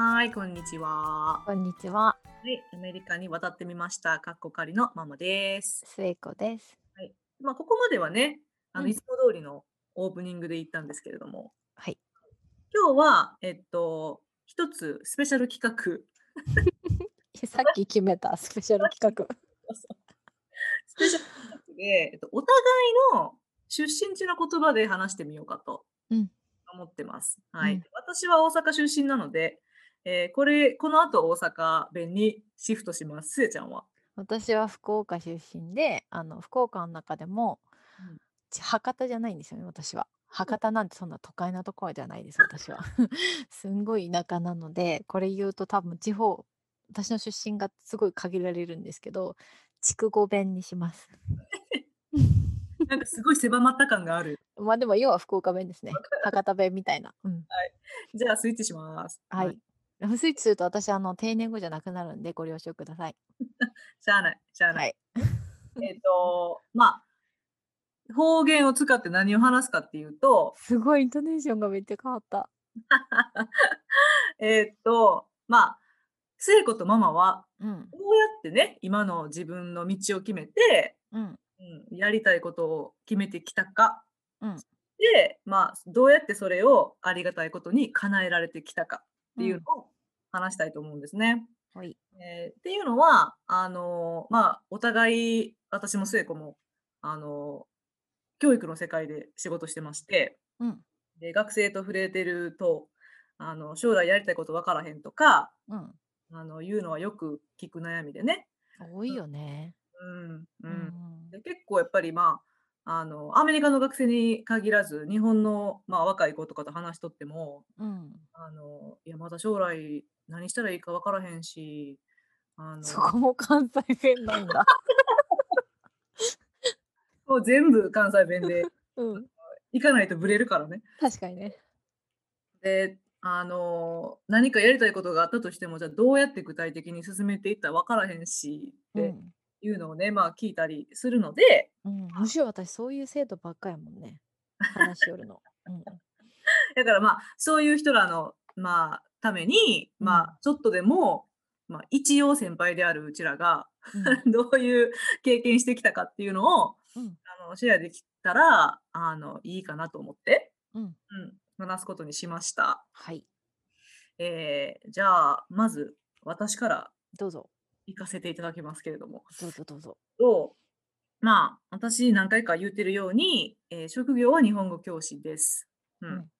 はい、こんにちは。こんにちは、はい、アメリカに渡ってみました。かっこかりのママです。末子です。まあ、ここまではね、あの、うんいつも通りのオープニングで言ったんですけれども、はい。今日は、えっと、一つスペシャル企画、さっき決めたスペシャル企画。スペシャル企画で、えっと、お互いの出身地の言葉で話してみようかとうん思ってます。はい。うん私は大阪出身なので、えーこれ、この後大阪弁にシフトします。すえちゃんは。私は福岡出身で、あの福岡の中でも、うんち博多じゃないんですよね、私は。博多なんてそんな都会なところじゃないです、私は。すんごい田舎なので、これ言うと多分地方、私の出身がすごい限られるんですけど、筑後弁にします。なんかすごい狭まった感がある。まあでも要は福岡弁ですね。博多弁みたいな。うん。じゃあスイッチします。はい。スイッチすると私、あの、定年後じゃなくなるんでご了承ください。しゃあない、しゃあない。はい。えっ、と、まあ、方言を使って何を話すかっていうと、すごいイントネーションがめっちゃ変わった。えっと、まあ、聖子とママは、うん。どうやってね、今の自分の道を決めて、うん。うん、やりたいことを決めてきたか。うんで、まあ、どうやってそれをありがたいことに叶えられてきたかっていうのを話したいと思うんですね。はい。えーっていうのは、あのーまあ、お互い、私も聖子も、あのー教育の世界で仕事してまして、うん。で学生と触れてると、あの将来やりたいこと分からへんとか、うん。あのいうのはよく聞く悩みでね。多いよね。うんう、うんん。で結構やっぱり、まあ、あのアメリカの学生に限らず、日本の、まあ、若い子とかと話しとっても、うん。あのいやまだ将来何したらいいか分からへんし、あのそこも関西弁なんだ。もう全部関西弁で うん。行かないとブレるからね。確かにね。で、あの何かやりたいことがあったとしても、じゃあどうやって具体的に進めていったら分からへんしってうん。いうのをね、まあ聞いたりするので、うん、むしろ私そういう生徒ばっかやもんね。話しよるの。うん。だからまあそういう人らの、まあ、ために、まあちょっとでも、まあ、一応先輩であるうちらが どういう経験してきたかっていうのをうん。あのシェアできたらあのいいかなと思って、うん。うん。うん、話すことにしました。はい。えーじゃあまず私からどうぞ。行かせていただきますけれども。どうぞどうぞ。とまあ私何回か言ってるように、えー職業は日本語教師です。うんうん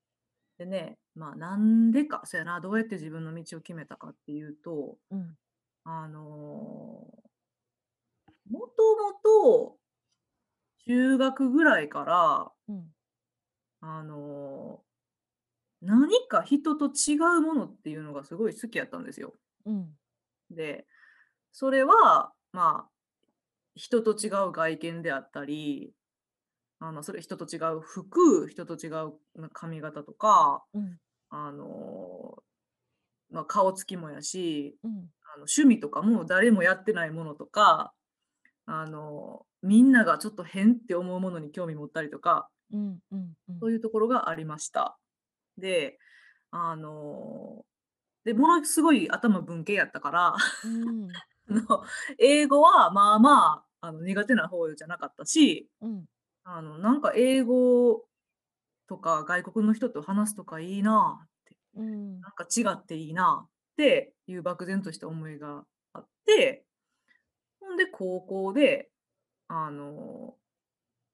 でねまあなんでかそうやなどうやって自分の道を決めたかっていうとうん。あのーもともと中学ぐらいからうん。あのー何か人と違うものっていうのがすごい好きやったんですよ。うん。で、それは、まあ、人と違う外見であったり、あのそれ人と違う服、人と違うな髪型とか、うん。あのーまあ、顔つきもやし、うん。あの趣味とかも誰もやってないものとか、あのみんながちょっと変って思うものに興味持ったりとか、うん。うん。そういうところがありました。で、あのでものすごい頭文系やったから、うん。あの 英語はまあまああの苦手な方じゃなかったし、うん。あのなんか英語とか外国の人と話すとかいいなって、うん。なんか違っていいなっていう漠然とした思いがあって、ほんで高校で、あの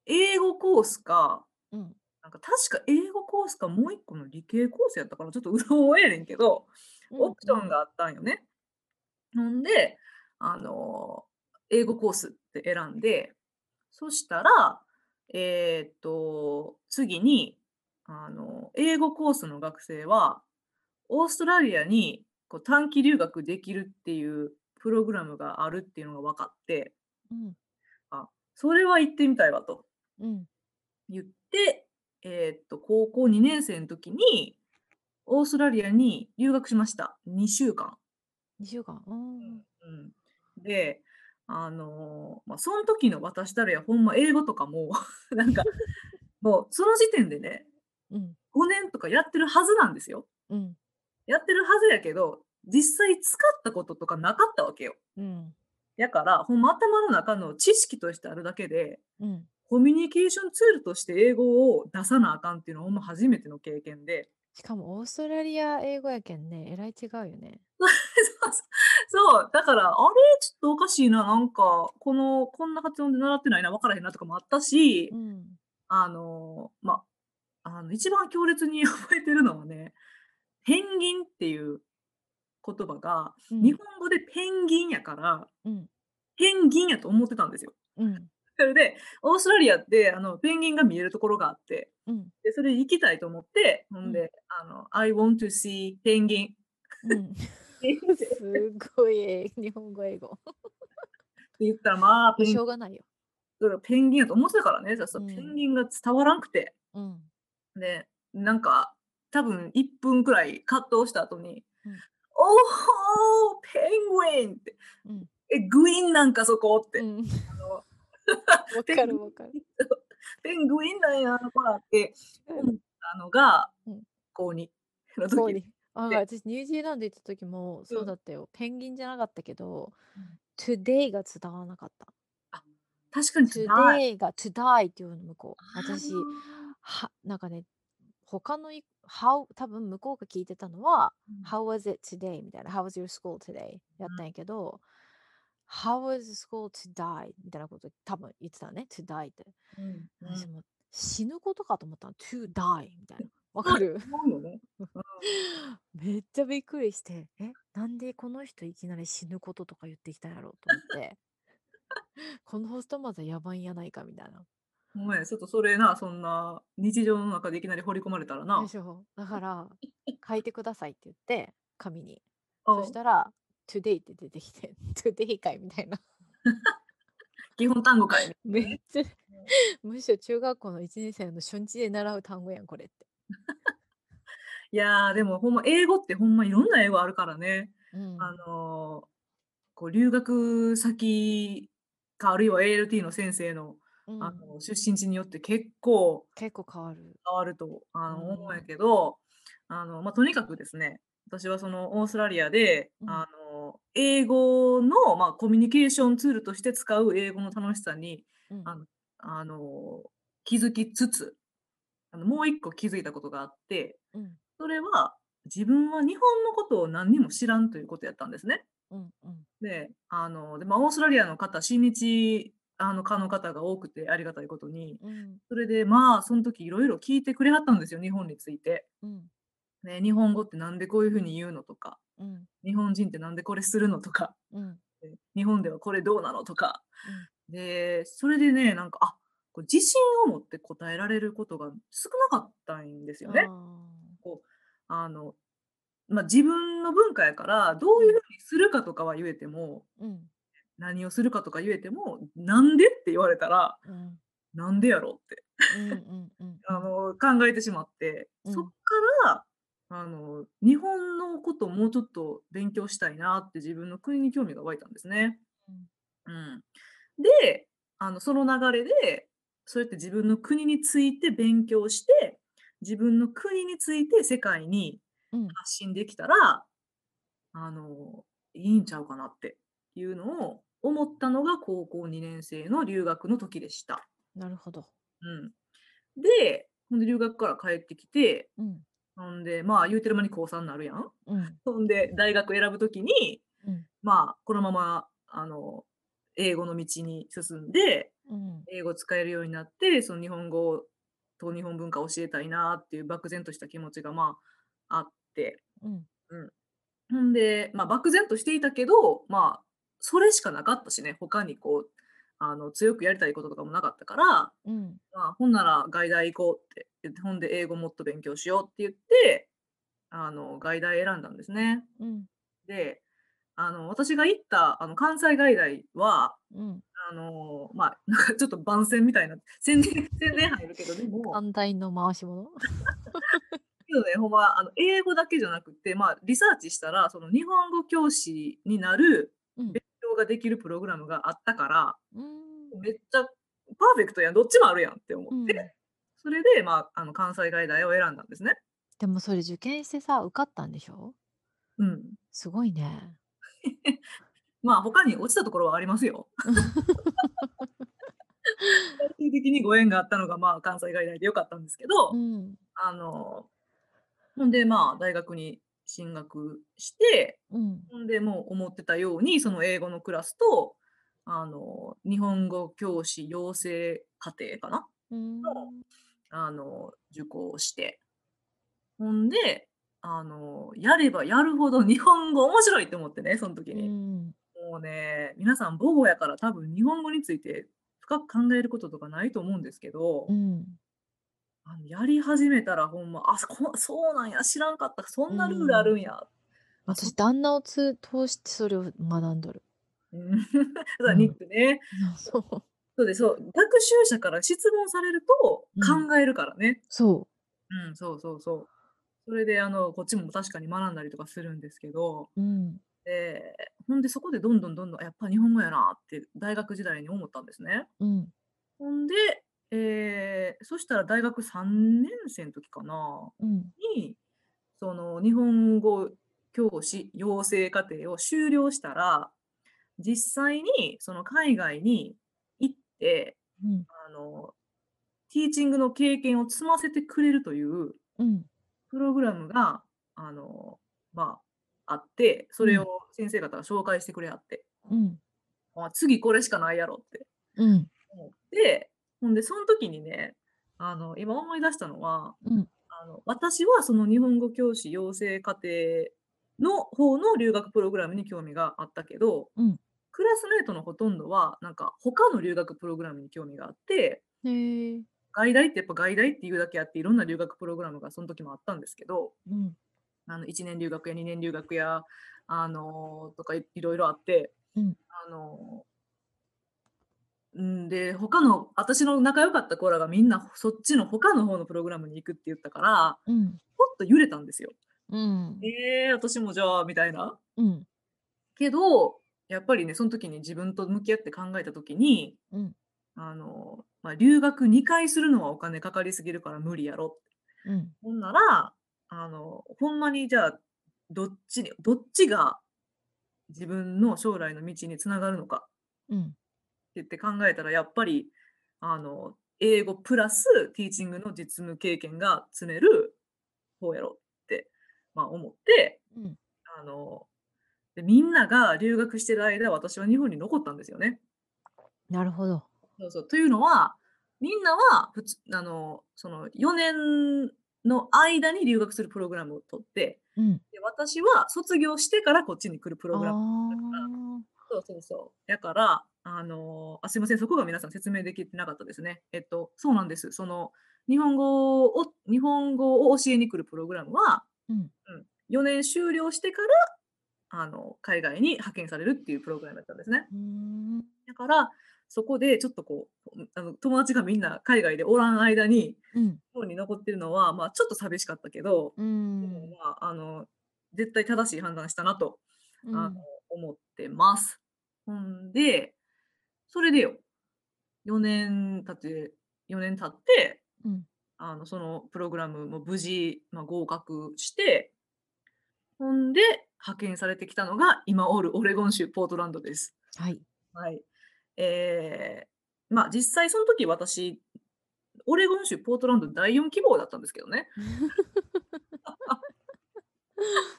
英語コースか、うん。なんか確か英語コースかもう一個の理系コースやったからちょっと うろ覚えやねんけど、オプションがあったんよね。ほんで、あの英語コースって選んで、そしたら、えーっと、次に、あの英語コースの学生は、オーストラリアにこう短期留学できるっていうプログラムがあるっていうのが分かって、うん。あ、それは行ってみたいわとうん。言って、えーっと、高校2年生の時に、オーストラリアに留学しました。2週間。2週間。うん。うん、で、あのーまあ、その時の私たるや、ほんま英語とかも、なんか、もうその時点でね、うん。5年とかやってるはずなんですよ。うん。やってるはずやけど、実際使ったこととかなかったわけよ。うん。やから、ほんま頭の中の知識としてあるだけで、うん。コミュニケーションツールとして英語を出さなあかんっていうのはほんま初めての経験で。しかもオーストラリア英語やけんね、えらい違うよね。そうだから、あれ、ちょっとおかしいな、なんか、この、こんな発音で習ってないな、わからへんなとかもあったし、うん。あの、ま、あの、一番強烈に 覚えてるのはね、ペンギンっていう言葉が、うん。日本語でペンギンやから、うん。ペンギンやと思ってたんですよ。うん。それで、オーストラリアって、あの、ペンギンが見えるところがあって、うん。で、それ行きたいと思って、ほうんん。で、あの、I want to see ペンギン。すごいえ日本語英語。言ったら、まあ、ペンしょうがないよ。だからペンギンやと思ってたからね、じゃあさ、ペンうん。ギンが伝わらんくて。うん。で、なんか、多分1分くらい葛藤した後に、うん。おお、ペンギンって。うん。え、グイーンなんかそこ？って。うん。かるわかる。ペングインなんや、あの子らってうん。思ったのが、うん。高2の時こうに。あ、で、私ニュージーランド行った時もうん。そうだったよ。ペンギンじゃなかったけど、うん。today が伝わらなかった。あ、確かにつらい。today が to die っていうの向こう。あ私、あ。は、なんかね、他のい、how、多分向こうが聞いてたのは、うん。how was it today? みたいな、how was your school today? やうん。ったんやけど、how was school to die? みたいなこと多分言ってたね。to die って。うん。うん。私も死ぬことかと思ったの。to die みたいな。わかる。めっちゃびっくりして、え、なんでこの人いきなり死ぬこととか言ってきたんやろ？うと思って、このホストマザーやばいんやないかみたいな。お前、ちょっとそれな、そんな日常の中でいきなり掘り込まれたらでな。しょだから、書いてくださいって言って、紙に。うん。そしたら、today って出てきて、today かいみたいな。基本単語かいみたいなめっね。ちゃ、うん。むしろ中学校の1年生の初日で習う単語やん、これって。いやー、でもほんま英語ってほんまいろんな英語あるからね。あうん。の、こう留学先か、あるいは ALT の先生の、うん。あの、出身地によって結構結構変わる。変わると、あうの、思うんやん。けど、あの、ま、とにかくですね、私はそのオーストラリアで、うん。あの、英語の、ま、コミュニケーションツールとして使う英語の楽しさに、うん。あのあの、気づきつつ、あの、もう一個気づいたことがあって、うん。それは、自分は日本のことを何にも知らんということやったんですね。うん。うん。で、あの、で、ま、オーストラリアの方、親日、あの、科の方が多くてありがたいことに、うん。それで、まあ、そん時いろいろ聞いてくれはったんですよ、日本について。うん。ね、日本語ってなんでこういう風に言うのとか、うん。日本人ってなんでこれするのとか、日本ではこれどうなのとか。うん。で、それでね、なんか、あ、こう自信を持って答えられることが少なかったんですよね。あの、ま、自分の文化やから、どううん。いう風にするかとかは言えても、うん。何をするかとか言えても、なんでって言われたら、うん。なんでやろって。あの、考えてしまって、そっうん。から、あの、日本のことをもうちょっと勉強したいなって自分の国に興味が湧いたんですね。うん。うん。で、あの、その流れで、そうやって自分の国について勉強して、自分の国について世界にうん。発信できたら、あの、いいんちゃうかなっていうのを思ったのが高校2年生の留学の時でした。なるほど。うん。で、ほんで留学から帰ってきて、うん。ほんで、まあ、言うてる間に高3なるやん。うん。ほんで、大学選ぶ時に、うん。まあ、このまま、あの、英語の道に進んで、うん。英語使えるようになって、その日本語と日本文化を教えたいなっていう漠然とした気持ちが、まあ、あって。うん。うん。ほんで、ま、漠然としていたけど、まあ、それしかなかったしね、他にこう、あの、強くやりたいこととかもなかったから、うん。まあ、ほんなら外大行こうって言って、ほんで英語もっと勉強しようって言って、あの、外大選んだんですね。うん。で、あの、私が行った、あの、関西外大は、うん。あの、まあ、なんかちょっと番宣みたいな、宣伝 宣伝入るけど、でも寛大の回し物？けどね、ほんま、あの、英語だけじゃなくて、まあ、リサーチしたら、その日本語教師になるうん。勉強ができるプログラムがあったから、うん。めっちゃパーフェクトやん、どっちもあるやんって思うん。って、それで、まあ、あの、関西外大を選んだんですね。でもそれ受験してさ、受かったんでしょ？うん。すごいね。まあ、他に落ちたところはありますよ。最終的にご縁があったのが、まあ、関西外大で良かったんですけど、うん。あの、ほんで、まあ、大学に進学して、うん。ほんで、もう思ってたように、その英語のクラスと、あの、日本語教師養成課程かな？うーの、ん。あの、受講をして。ほんで、あの、やればやるほど日本語面白いって思ってね、そん時に。ん。もうね、皆さん母語やから多分日本語について深く考えることとかないと思うんですけどうん。あの、やり始めたらほんま、あ、そこそうなんや、知らんかった、そんなルールあん。るんや。あ、そ私、旦那をつ通してそれを学んどる。うん、そうだ、ニうん。ックね。そう。そうです、そう。学習者から質問されるとうん。考えるからね。そう。うん、そうそうそう。それであの、こっちも確かに学んだりとかするんですけど、うん。ええ、ほんでそこでどんどんどんどん、やっぱ日本語やなって大学時代に思ったんですね。うん。ほんで、ええ、そしたら大学3年生ん時かな、うん。に、その日本語教師養成課程を修了したら、実際にその海外に行って、うん。あの、ティーチングの経験を積ませてくれるといううん。プログラムが、あの、まあ、あって、そうん。れを先生方が紹介してくれはって。うん。あ、次これしかないやろってうん。思って、ほんでそん時にね、あの、今思い出したのは、うん。あの、私はその日本語教師養成課程の方の留学プログラムに興味があったけど、うん。クラスメイトのほとんどは、なんか他の留学プログラムに興味があって。外大ってやっぱ外大っていうだけあって、いろんな留学プログラムがそん時もあったんですけどうん。あの、1年留学や2年留学や、あの、とかい色々あって、うん。あのうん、で、他の私の仲良かった子らがみんなそっちの他の方のプログラムに行くって言ったから、うん。ちょっと揺れたんですよ。うん。ええ、私もじゃあみたいな。うん。けど、やっぱりね、そん時に自分と向き合って考えた時に、うん。あの、ま、留学2回するのはお金かかりすぎるから無理やろ。うん。ほんなら、あの、ほんまにじゃあ、どっちにどっちが自分の将来の道に繋がるのかうん。て言って考えたら、やっぱり、あの、英語プラスティーチングの実務経験が積める方やろって、ま、思って、うん。あの、で、みんなが留学してる間、私は日本に残ったんですよね。なるほど。そうそう。というのは、みんなは、ふつあの、その4年の間に留学するプログラムを取って、うん。で、私は卒業してからこっちに来るプあログラムだからあ。そうそうそう。やから、あの、あ、すいません、そこが皆さん説明できてなかったですね。えっと、そうなんです。その、日本語を日本語を教えに来るプログラムは、うん。うん、4年修了してから、あの、海外に派遣されるっていうプログラムだったんですね。だから、そこでちょっとこう、ん、あの、友達がみんな海外でおらん間に、日うん。本に残ってるのは、ま、ちょっと寂しかったけど、うーでも、ん。まあ、あの、絶対正しい判断したなと、あの、うん。思ってます。ほんで、それでよ、4年経って4年経って、うん。あの、そのプログラムも無事、ま、合格してほんで、派遣されてきたのが、今おるオレゴン州ポートランドです。はい。はい。ええ、ま、実際そん時私、オレゴン州ポートランド第4希望だったんですけどね。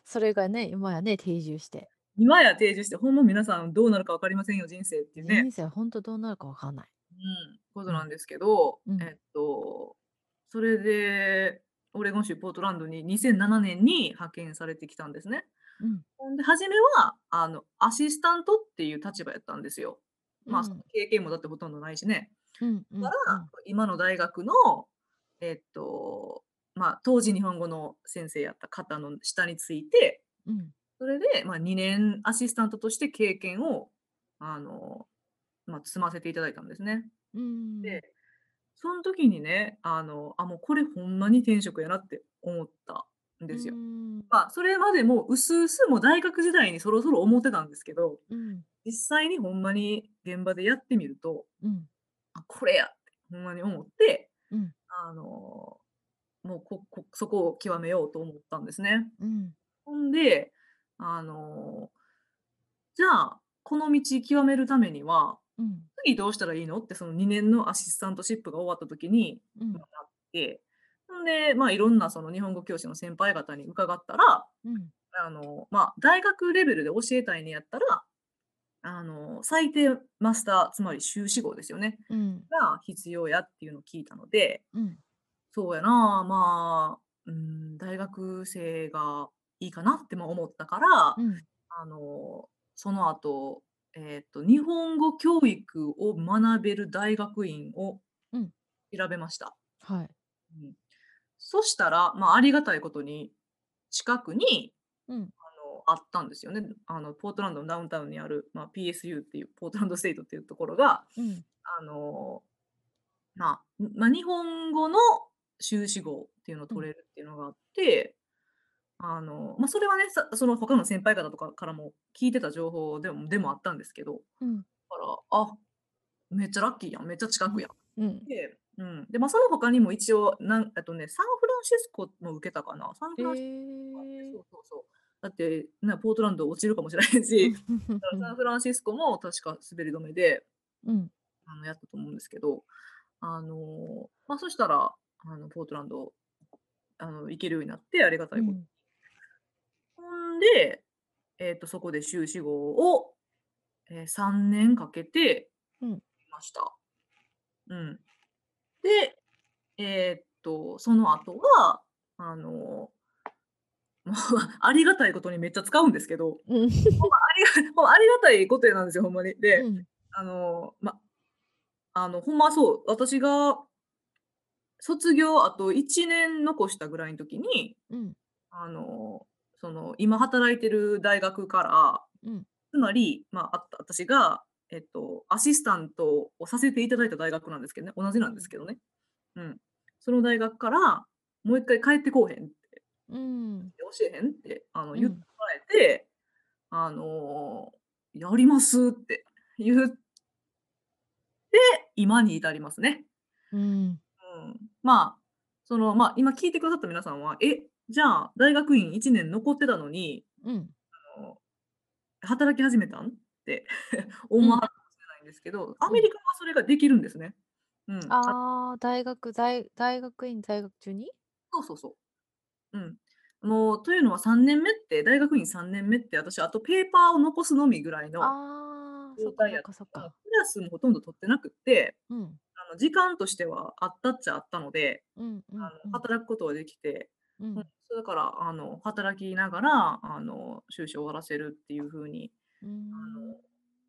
それがね、今やね、定住して。今や定住して、ほんま皆さんどうなるか分かりませんよ、人生っていうね。人生ほんとどうなるか分かんない。うん、ことうん。なんですけど、うん。えっと、それで、オレゴン州ポートランドに2007年に派遣されてきたんですね。うんで初めは、あの、アシスタントっていう立場やったんですよ。ま、そのうん。経験もだってほとんどないしね。うんうだから。今の大学の、えっと、ま、当時日本語の先生やった方の下について、うん。それで、ま、2年アシスタントとして経験を、あの、ま、積ませていただいたんですね。うーん。で、そん時にね、あの、あ、もうこれほんまに天職やなって思ったんですよ。ん。ま、それまでも薄々もう大学時代にそろそろ思ってたんですけど、うん。実際にほんまに現場でやってみると、うん。あ、これやってほんまに思って、うん。あの、もうここそこを極めようと思ったんですね。うん。ほんで、あの、じゃあ、この道極めるためには、うん。次どうしたらいいの？ってその2年のアシスタントシップが終わった時に、ま、うん。なって、ほんで、まあ、いろんなその日本語教師の先輩方に伺ったら、うん。あの、まあ、大学レベルで教えたいねやったら、あの、最低マスター、つまり修士号ですよね、うん。が必要やっていうのを聞いたので、うん。そうやな、まあ、うーん、大学生がいいかなっても思ったから、うん。あの、その後、えっと、日本語教育を学べる大学院をうん。調べました。はい。うん。そしたら、まあ、ありがたいことに、近くに、うん。あったんですよね。あの、ポートランドのダウンタウンにある、まあ、PSU っていう、ポートランドステイトっていうところが、うん。あの、まあ、んま、日本語の修士号っていうのをうん。取れるっていうのがあってあの、ま、それはね、さその他の先輩方とかからも聞いてた情報でもでもあったんですけど、うん。だから、あ、めっちゃラッキーやん、めっちゃ近うん。くやん。うん。で、うん、で、ま、その他にも一応、なんとね、サンフランシスコも受けたかな。サンフえランシスコえ。そうそうそう。だって、ね、ポートランド落ちるかもしれへんし、サンフランシスコも確か滑り止めで、うん。あの、やったと思うんですけど、あの、ま、そしたら、あの、ポートランド、あの、行けるようになってありがたいこうん。ほんで、えっと、そこで修士号を、え、3年かけてうん。ました。うん。で、えっと、その後は、あの、もうありがたいことにめっちゃ使うんですけど、うん。ありがもうありがたいことなんですよ、ほんまに。で、うん。あの、ま、あの、ほんまそう、私が卒業あと1年残したぐらいん時に、うん。あの、その、今働いてる大学から、うん。つまり、まあ、あった私が、えっと、アシスタントをさせていただいた大学なんですけどね、同じなんでうん。すけどね。うん。その大学から、もう1回帰ってこうへんって。うーん。教えへん？って、あの、言ってうん。もらえて、あの、やりますって言って今に至りますね。うん。うん。まあ、その、ま、今聞いてくださった皆さんは、え、じゃあ、大学院1年残ってたのに、うん。あの、働き始めたん？って うん。思わはるかもしれないんですけど、アうん。メリカはそれができるんですね。うん。あああ、大学だい大学院在学中に？そうそうそう。うん。もう、というのは3年目って大学院3年目って、私あとペーパーを残すのみぐらいの状態やったから、かそっか。クラスもほとんど取ってなくって、うん。あの、時間としてはあったっちゃあったので、うんうあの、んうん。働くことはできて、うん、だから、あの、働きながら、あの、修士を終わらせるっていう風に、うーあの、ん。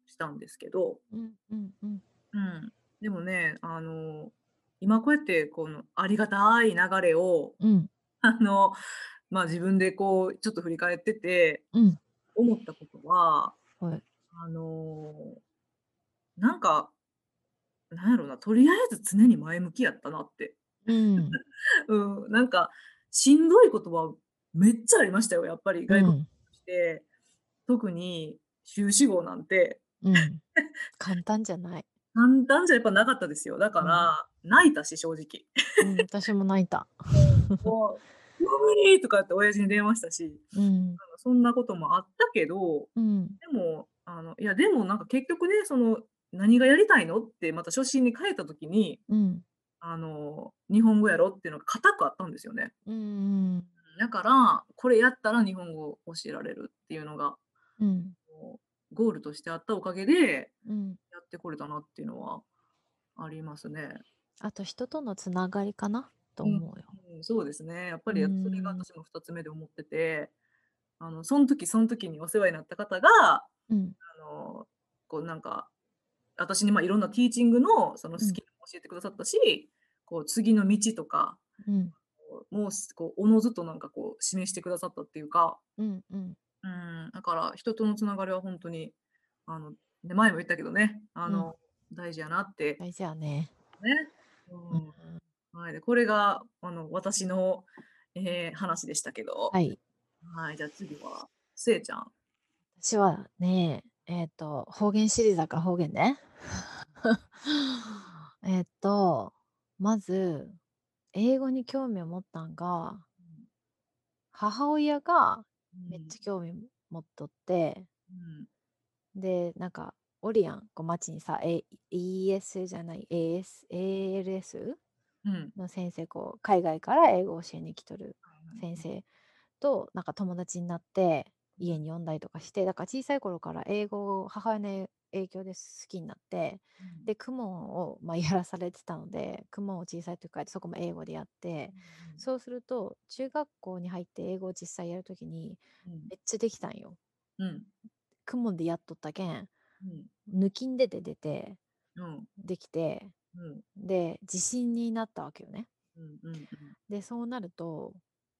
したんですけどうんうんうん。うん。でもね、あの、今こうやってこのありがたい流れを、うん。あの、ま、自分でこうちょっと振り返ってて、うん。思ったことは、はい。あの、なんか、なんやろな、とりあえず常に前向きやったなって。うん。うん、なんか、しんどいことはめっちゃありましたよ、やっぱり外国うん。して、特に修士号なんて。うん。簡単じゃない。簡単じゃやっぱなかったですよ。だかうん。ら、泣いたし、正直。うん、私も泣いた。うん、もう、「もう無理」とかって親父に電話したし、うん。あの、そんなこともあったけど、うん。でも、あの、いや、でもなんか結局ね、その「何がやりたいの？」ってまた初心に帰った時に、うん。あの、日本語やろっていうのが固くあったんですよね。うんだから、これやったら日本語を教えられるっていうのが、うん。ゴールとしてあったおかげで、うん。やってこれたなっていうのはありますね。あと人とのつながりかなとうん、思うよ。うん、そうですね。やっぱり、やそれがん。私も2つ目で思ってて、あの、そん時そん時にお世話になった方が、あうん。の、こうなんか、私に、ま、いろんなティーチングのそのうん。スキルも教えてくださったし、こう次の道とか、うん。もうすこう、自ずとなんかこう示してくださったっていうかうんうん。うん、だから人とのつながりはほんとに、あの、ね、前も言ったけどね、あうん。の、大事やなって大事やね。ね。うんうん。うん。はい、で、これがあの、私の、ええ、話でしたけど。はい。はい、じゃあ次は、スエちゃん。私はね、えっと、方言シリーズだから方言ね。えっと、まず、英語に興味を持ったんが、母親がうん。めっちゃ興味持っとって、うん。で、なんか、おるやん、こう街にさ、A、ES じゃない、AS、ALS うん。の先生、こう、海外から英語を教えに来とるはい先生と、なんか友達になって、家に呼んだりとかして、だから小さい頃から英語を母親の影響で好きになって、うんで、クモンを、まあ、やらされてたので、クモンを小さい時からそこも英語でやって、そうすると、中学校に入って英語を実際やるときに、うん。めっちゃできたんよ。うん。クモンでやっとったけん、うん。抜きんでて出て、うん。できて、うん。で、自信になったわけよね。うん。うん。で、そうなると、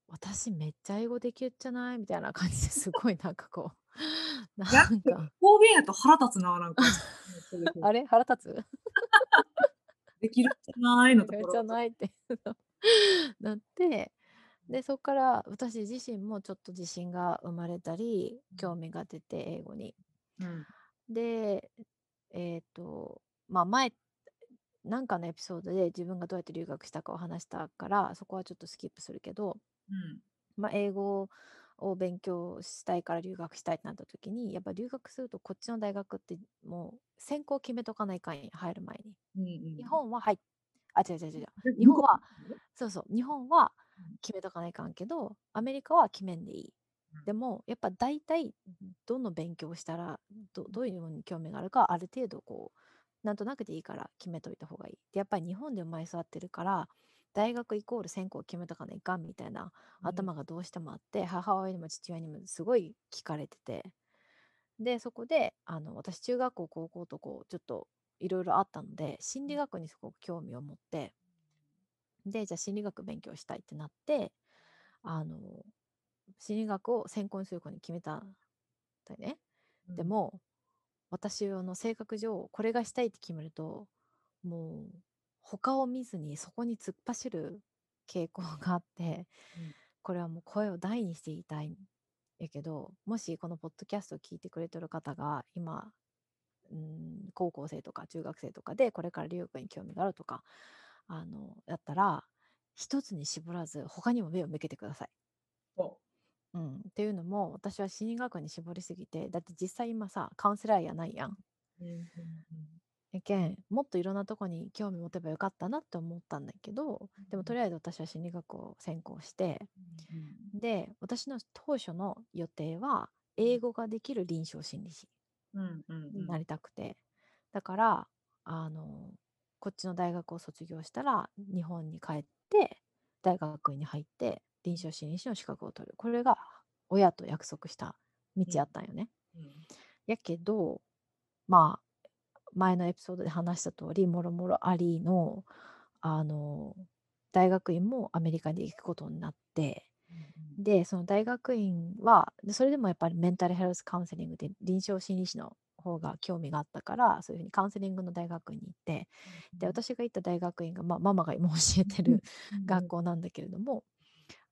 私めっちゃ英語できるじゃない？みたいな感じですごいなんかこう、なやんか、方言やと腹立つな、なんか。あれ？腹立つ？できるじゃない？のところ。じゃない？ってなって、で、そこから私自身もちょっと自信が生まれたり、興味が出て、英語に。うん。で、えっ、と、まあ前、なんかのエピソードで自分がどうやって留学したかを話したから、そこはちょっとスキップするけど、うん。まあ、英語を勉強したいから留学したいってなった時に、やっぱ留学するとこっちの大学ってもう専攻決めとかないかんや入る前に。うん。うん日本は入っ、あ、違う違う違う。え日本は、そうそう、日本はうん決めとかないかんけど、アメリカは決めんでいいうん。でも、やっぱ大体、どの勉強をしたらど、どういうのに興味があるか、ある程度こう、なんとなくでいいから決めといた方がいい。で、やっぱり日本で生まれ育ってるから、大学イコール専攻を決めとかないかんみたいなうん頭がどうしてもあって、母親にも父親にもすごい聞かれてて。で、そこで、あの、私、中学校、高校とこう、ちょっといろいろあったので、心理学にすごく興味を持って、で、じゃあ心理学勉強したいってなって、あの、心理学を専攻にする子に決めたんだよね。うんでも、私の性格上、これがしたいって決めると、もう、他を見ずにそこに突っ走る傾向があって、うんこれはもう声を大にして言いたいんやけど、もしこのポッドキャストを聞いてくれてる方が、今、うん、高校生とか中学生とかで、これから留学に興味があるとか、あの、やったら、一つに絞らず、他にも目を向けてください。おうん、っていうのも私は心理学に絞りすぎてだって実際今さカウンセラーやないやん。うんうんやけんもっといろんなとこに興味持てばよかったなって思ったんだけどでもとりあえず私は心理学を専攻してうんで私の当初の予定は英語ができる臨床心理士になりたくて。だからあのこっちの大学を卒業したら日本に帰って大学院に入って臨床心理士の資格を取る。これが親と約束した道やったんよね。うん。やけどまあ前のエピソードで話した通りもろもろありのあの大学院もアメリカに行くことになってでその大学院はでそれでもやっぱりメンタルヘルスカウンセリングで臨床心理士の方が興味があったからそういうふうにカウンセリングの大学院に行ってで私が行った大学院が、まあ、ママが今教えてる学校なんだけれども、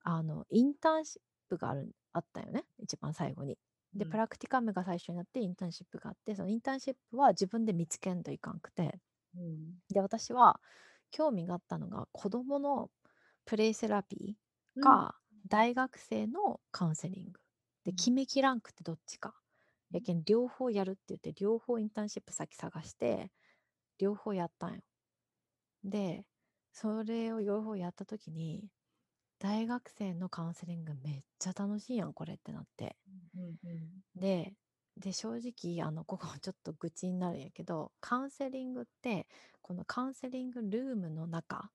あのインターンシップがあるあったよね一番最後に。で、うん。プラクティカムが最初になってインターンシップがあってそのインターンシップは自分で見つけんといかんくて。うん。で私は興味があったのが子どものプレイセラピうん。ーか、大学生のカウンセリング。でうん。決めきらんくてどっちか。やけん両方やるって言って両方インターンシップ先探して両方やったんよ。でそれを両方やった時に大学生のカウンセリングめっちゃ楽しいやんこれってなって。うんうんでで正直あのここ ちょっと愚痴になるんやけどカウンセリングってこのカウンセリングルームの中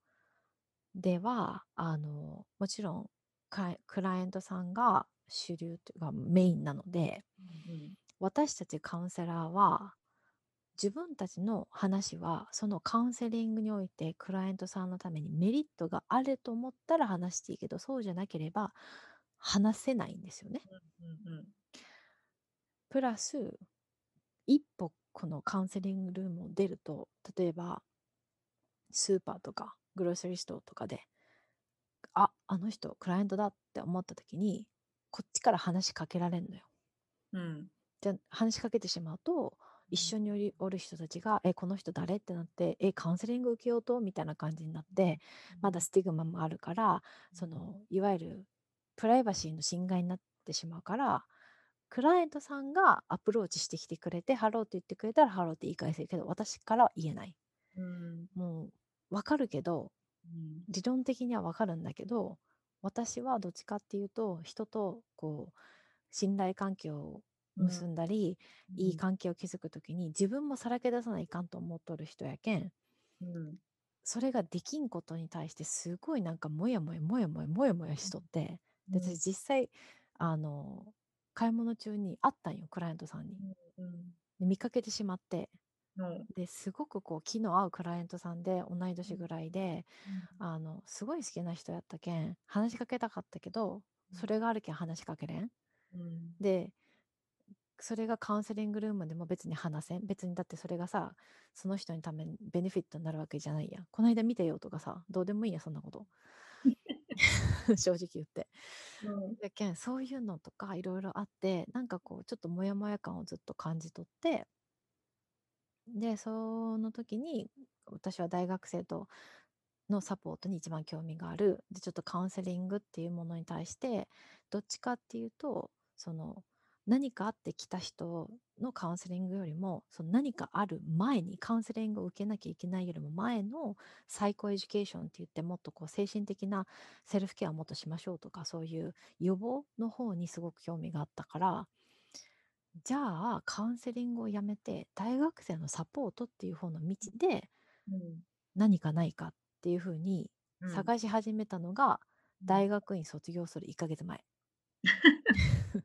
ではあのもちろんクライアントさんが主流というかメインなのでうん。私たちカウンセラーは自分たちの話はそのカウンセリングにおいてクライアントさんのためにメリットがあると思ったら話していいけどそうじゃなければ話せないんですよね。うんうんプラス一歩このカウンセリングルームを出ると例えばスーパーとかグロッサリーストアとかでああの人クライアントだって思った時にこっちから話しかけられるのよ。うんじゃあ話しかけてしまうと一緒におりおる人たちが「えこの人誰?」ってなって「えカウンセリング受けようと?」みたいな感じになってまだスティグマもあるからそのいわゆるプライバシーの侵害になってしまうからクライアントさんがアプローチしてきてくれてハローって言ってくれたらハローって言い返せるけど私からは言えない。うん。もう分かるけどうん。理論的には分かるんだけど私はどっちかっていうと人とこう信頼関係を結んだり、いい関係を築く時に自分もさらけ出さないかんと思っとる人やけん。うん。それができんことに対してすごいなんかモヤモヤモヤモヤモヤモヤしとって、で私実際あの買い物中に会ったんよクライアントさんに。うんで見かけてしまってうんですごくこう気の合うクライアントさんで同い年ぐらいで、あのすごい好きな人やったけん話しかけたかったけどそれがあるけん話しかけれん。うん。でそれがカウンセリングルームでも別に話せん。別にだってそれがさその人にためにベネフィットになるわけじゃないやん。この間見てよとかさどうでもいいやそんなこと。正直言って。うん。やけんそういうのとかいろいろあってなんかこうちょっとモヤモヤ感をずっと感じ取ってでその時に私は大学生とのサポートに一番興味がある。でちょっとカウンセリングっていうものに対してどっちかっていうとその何かあってきた人のカウンセリングよりもその何かある前にカウンセリングを受けなきゃいけないよりも前のサイコエデュケーションって言ってもっとこう精神的なセルフケアをもっとしましょうとかそういう予防の方にすごく興味があったからじゃあカウンセリングをやめて大学生のサポートっていう方の道でうん。何かないかっていうふうにうん。探し始めたのが大学院卒業する1ヶ月前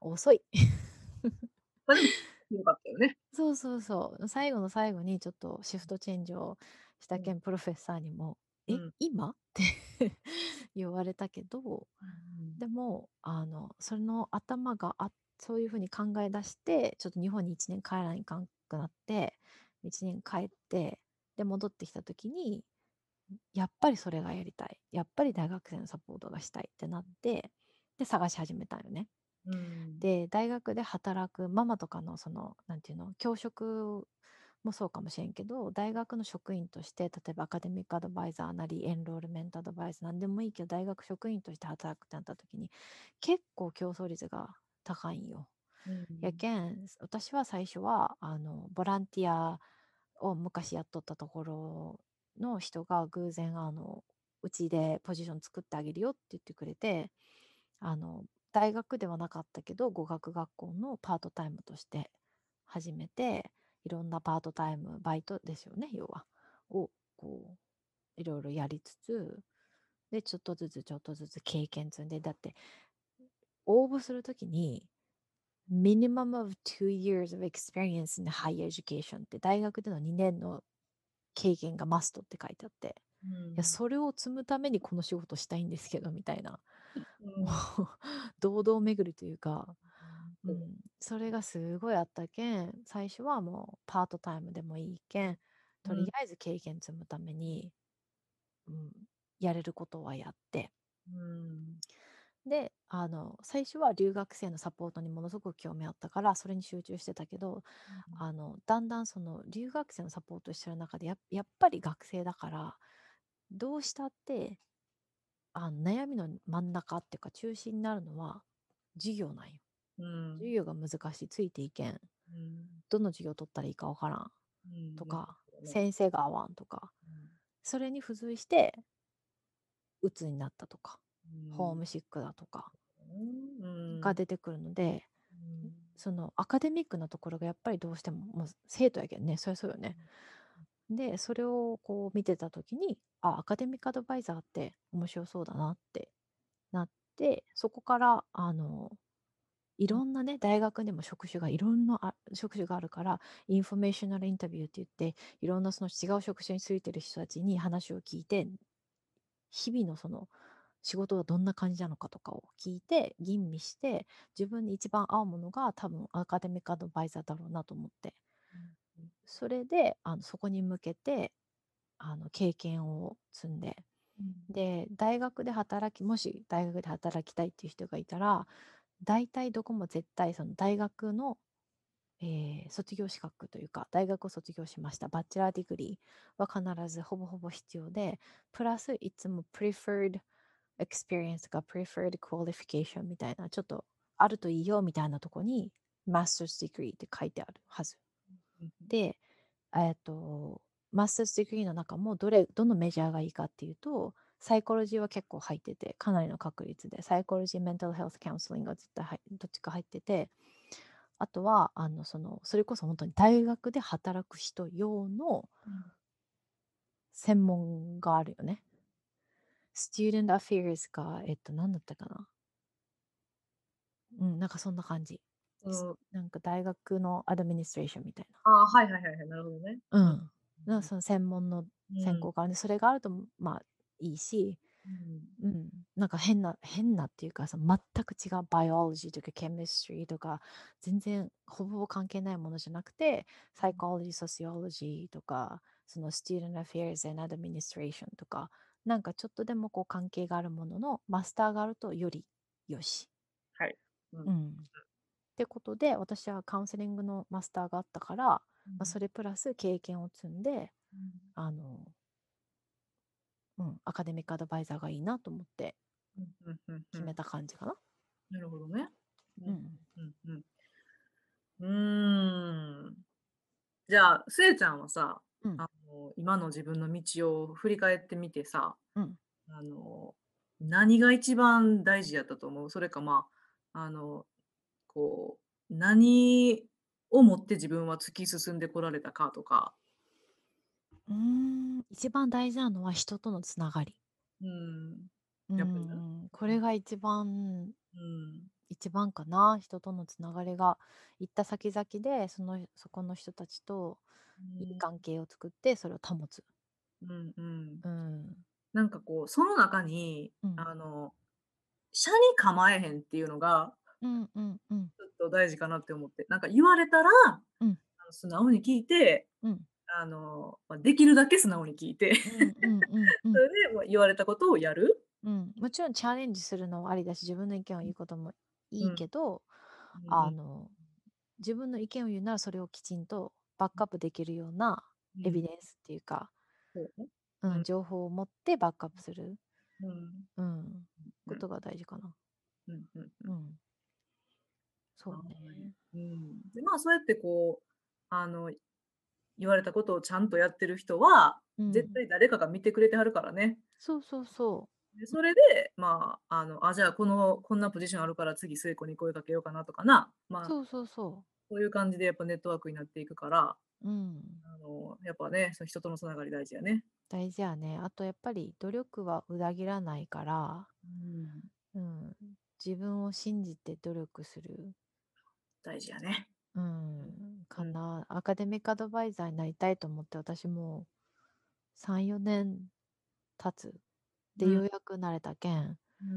遅い まあでもよかったよね。そうそうそう最後の最後にちょっとシフトチェンジをしたけんプロフェッサーにも「えうん今?」って 言われたけどでもあのその頭があそういうふうに考え出してちょっと日本に1年帰らないかんくなって1年帰ってで戻ってきた時にやっぱりそれがやりたいやっぱり大学生のサポートがしたいってなってで探し始めたんよね。うんで大学で働くママとかのそのなんていうの教職もそうかもしれんけど大学の職員として例えばアカデミックアドバイザーなりエンロールメントアドバイザーなんでもいいけど大学職員として働くってなった時に結構競争率が高いんよ。うんやけん私は最初はあのボランティアを昔やっとったところの人が偶然あのうちでポジション作ってあげるよって言ってくれてあの大学ではなかったけど語学学校のパートタイムとして始めていろんなパートタイムバイトですよね要はをこういろいろやりつつでちょっとずつちょっとずつ経験積んでだって応募するときに minimum of two years of experience in higher education って大学での2年の経験がマストって書いてあって、うんいやそれを積むためにこの仕事したいんですけどみたいな、うんもう堂々巡りというか、ううんん、それがすごいあったけん最初はもうパートタイムでもいいけんとりあえず経験積むために、うん、やれることはやって。うん。であの最初は留学生のサポートにものすごく興味あったからそれに集中してたけどあのだんだんその留学生のサポートしてる中でややっぱり学生だからどうしたってあの悩みの真ん中っていうか中心になるのは授業なんよ。うん。授業が難しいついていけん。うん。どの授業取ったらいいかわからんうんとか、ね。先生が合わんとかそれに付随して鬱になったとか、うんホームシックだとかうん。が出てくるので、うん。そのアカデミックなところがやっぱりどうしてももう生徒やけんねそりゃそうよね。でそれをこう見てた時にあアカデミックアドバイザーって面白そうだなってなってそこからあのいろんなね大学でも職種がいろんな職種があるからinformational interview って言っていろんなその違う職種についてる人たちに話を聞いて日々のその仕事がどんな感じなのかとかを聞いて吟味して自分に一番合うものが多分 academic advisor だろうなと思って。それであのそこに向けてあの経験を積んで。で大学で働きもし大学で働きたいっていう人がいたら大体どこも絶対その大学のえー卒業資格というか大学を卒業しました bachelor degree は必ずほぼほぼ必要でプラスいつも preferred experience が preferred qualification みたいなちょっとあるといいよみたいなとこに master's degree って書いてあるはずで、えっ、と、 master's degree の中もどれ、どの major がいいかっていうと、サイコロジーは結構入ってて、かなりの確率で、サイコロジー、メンタルヘルスカウンセリングが絶対入どっちか入ってて、あとは、あの、その、それこそ本当に大学で働く人用の専門があるよね。Student Affairs が、えっと、何だったかな。うん、なんかそんな感じ。うん、なんか大学のアドミニストレーションみたいああ、はいはいはいはい、なるほどね。な。うん。のその専門の専攻うんがあるんで、それがあるとまあいいし、うんうん、なんか変な変なっていうかさ全く違うバイオロジーとかケミストリーとか全然ほぼほぼ関係ないものじゃなくてサイコロジー、ソシオロジーとかその Student Affairs and Administration とかなんかちょっとでもこう関係があるもののマスターがあるとよりよし。はい。うんうん、ってことで私はカウンセリングのマスターがあったから、まあ、それプラス経験を積んであの、うん、アカデミックアドバイザーがいいなと思ってうんうんうんうん。決めた感じかな。なるほどね。うんうん。うん。じゃあ、せいちゃんはさ、うん。あの今の自分の道を振り返ってみてさ、うん。あの何が一番大事やったと思う？それかまあ、あの、こう、何を持って自分は突き進んでこられたかとか、うーん一番大事なのは人とのつながり。うん、うやっぱりなんこれが一番うん、一番かな人とのつながりが行った先々でそのそこの人たちといい関係を作ってそれを保つ。うん、うん。うん。なんかこう、その中に、うん。あの、車に構えへんっていうのが、うんうんうん。ちょっと大事かなって思って、なんか言われたら、うん。あの素直に聞いて、うん。あの、まあ、できるだけ素直に聞いて、うん それでもう言われたことをやる。うん、もちろんチャレンジするのはありだし自分の意見を言うこともいいけど、うん。あの自分の意見を言うならそれをきちんとバックアップできるようなうん。エビデンスっていうか、そうんうん。情報を持ってバックアップする、うん。うん、ことが大事かな。うんうん。うん、そうね。うんでまあそうやってこうあの言われたことをちゃんとやってる人は、うん絶対誰かが見てくれてはるからね。そうそうそでそれで、まあ、あのあじゃあこのこんなポジションあるから次聖子に声かけようかなとかな、まう。あ、そうそうそそういう感じでやっぱネットワークになっていくからう。うん。あのやっぱねその人とのつながり大事やね。大事やね。あとやっぱり努力は裏切らないから、うん、うん、自分を信じて努力する。大事やね。うん、かな。アカデミックアドバイザーになりたいと思って私も3、4年経つ。で、うん。ようやくなれたけん、うんう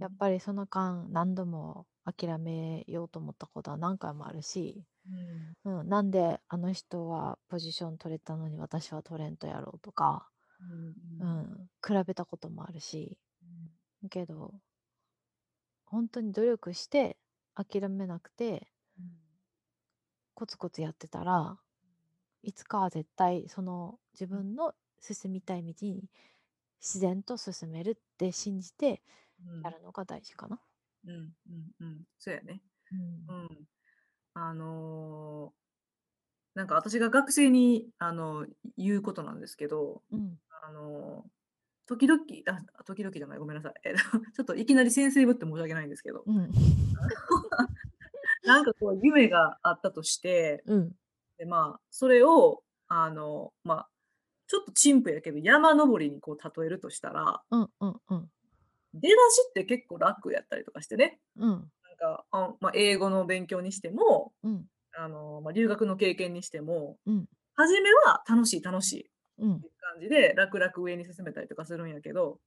ん。やっぱりその間何度も諦めようと思ったことは何回もあるし、うん。うん、なんであの人はポジション取れたのに私は取れんとやろうとか、ううん。ん、比べたこともあるし、けど、本当に努力して諦めなくて、コツコツやってたらいつかは絶対その自分の進みたい道に自然と進めるって信じてうん。やるのが大事かな。うんうんうん。そうやね。うん。うん。あのーなんか私が学生にあの言うことなんですけど、うん。あのー時々あ時々じゃないごめんなさい。えっと ちょっといきなり先生ぶって申し訳ないんですけど、うん。なんかこう夢があったとして、うん。でまあそれをあのまあちょっと陳腐やけど山登りにこう例えるとしたら、うんうんうん。出だしって結構楽やったりとかしてね。うん。なんかあまあ、英語の勉強にしても、うん。あのまあ、留学の経験にしても、うん。初めは楽しい楽しい。っうんじで楽々上に進めたりとかするんやけど、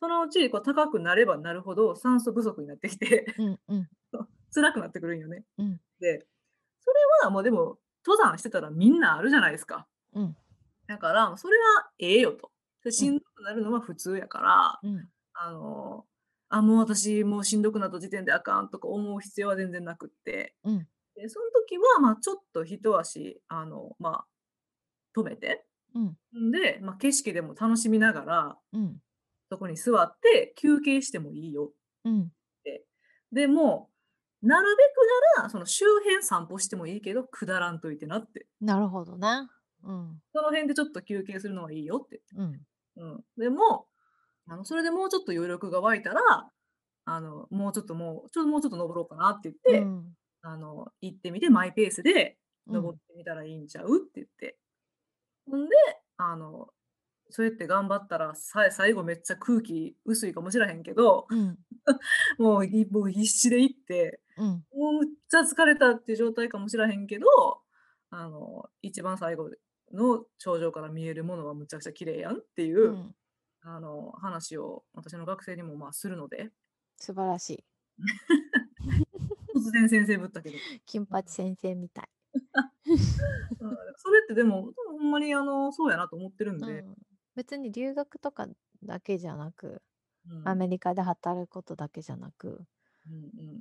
そのうちこう高くなればなるほど酸素不足になってきてうんうん。辛くなってくるんよね。うん。で、それはもうでも登山してたらみんなあるじゃないですか。うん。だから、それはええよと。でしんどくなるのは普通やから、うん。あの、あ、もう私もうしんどくなった時点であかんとか思う必要は全然なくって、うん。で、そん時は、ま、ちょっと一足、あの、ま、止めて、うん。んで、ま、景色でも楽しみながら、うん。そこに座って休憩してもいいようん。って。でも、なるべくなら、その周辺散歩してもいいけど、下らんといてなって。なるほどね。うん。その辺でちょっと休憩するのはいいよって。うん。うん。でも、あの、それでもうちょっと余力が湧いたら、あの、もうちょっともう、ちょもうちょっと登ろうかなって言って、うん。あの、行ってみてマイペースでうん。登ってみたらいいんちゃうって言って。ほんで、あの、そうやって頑張ったら、さい最後めっちゃ空気薄いかもしらへんけど、うん。もう、いもう必死で行って、うん。もうむっちゃ疲れたっていう状態かもしらへんけど、あの、一番最後の頂上から見えるものはむちゃくちゃ綺麗やんっていう、うん。あの、話を私の学生にも、ま、するので。素晴らしい。突然先生ぶったけど。金八先生みたい。うん、それってでも、ほんまにあの、そうやなと思ってるんで。うん。別に留学とかだけじゃなく、アうん。メリカで働くことだけじゃなくうん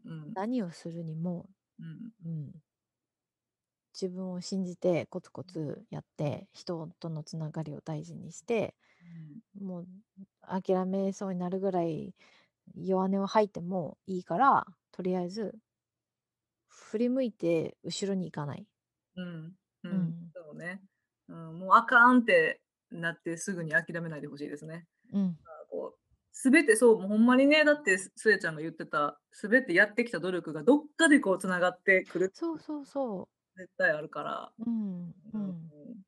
うんうん。何をするにも、うん。うん。自分を信じてコツコツやって、人とのつながりを大事にして、うん。もう諦めそうになるぐらい弱音を吐いてもいいから、とりあえず振り向いて後ろに行かない。うん、うん、うん。そうね。うん、もうあかんってなってすぐに諦めないで欲しいですね。うん。こう、全てそう、もうほんまにね、だって、すスエちゃんが言ってた、全てやってきた努力がどっかでこう繋がってくるそうそうそう。絶対あるから。うん、ううん、ん。うん。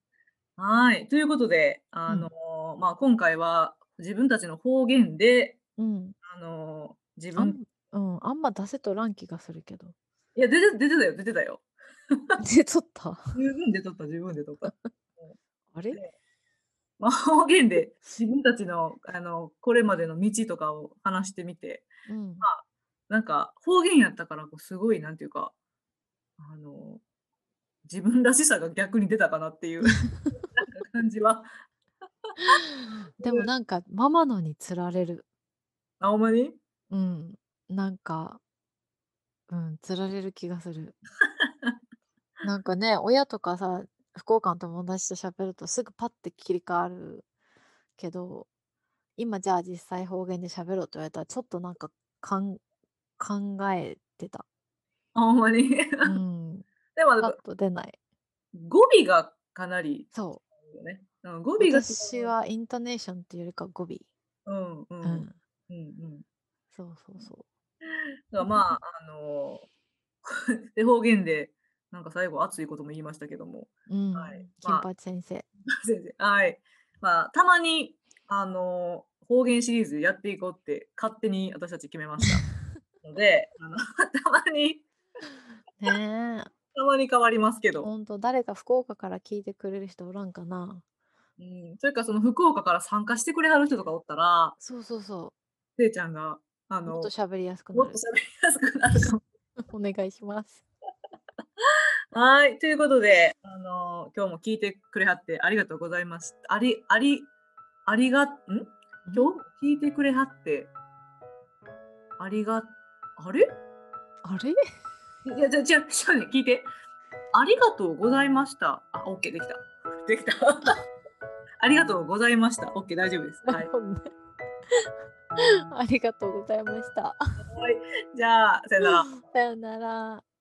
はい、ということで、あの、うん。まあ、今回は自分たちの方言で、うん。あの、自分あんうん、あんま出せとらん気がするけど。いや、出て出てたよ出てたよ。出とった？十分出とった十分出とった。うん。あれ？で、ま、方言で自分たちの、あの、これまでの道とかを話してみて、うん。まあ、なんか方言やったからこうすごいなんていうか、あの、自分らしさが逆に出たかなっていう、なんか感じは。でもなんかママのに釣られる。あ、ほんまに？うん、なんかうん、釣られる気がする。なんかね、親とかさ、福岡の友達と喋るとすぐパッて切り替わるけど、今じゃあ実際方言で喋ろうと言われたらちょっとなんか、かん考えてた。あ、ほんまに？うん。でも、パッと出ない。語尾がかなりそう。よね。うん、語尾が違私う。はイントネーションっていうよりか語尾。うんうん。うん。うんうん。そうそうそう。だ、まあ、あの、で、方言で、なんか最後熱いことも言いましたけども、うん、はい、金まあ八先生。先生、はい。まあ、たまに、あの、方言シリーズやっていこうって勝手に私たち決めました。ので、あの、たまにねえ。たまに変わりますけど。ほんと、誰か福岡から聞いてくれる人おらんかな？うん、それかその福岡から参加してくれはる人とかおったらそうそうそう。せいちゃんが、あの、もっと喋りやすくなる。もっと喋りやすくなる。お願いします。はい、ということで、あの、今日も聞いてくれはってありがとうございます。ありありありがん？ん？今日聞いてくれはってありがあれ？あれ？いや、じゃ、違う、違うね、聞いて。ありがとうございました。あ、オッケーできた。できた。ありがとうございました。オッケー大丈夫です。はい。ありがとうございました。はい、じゃあ、さよなら。さよなら。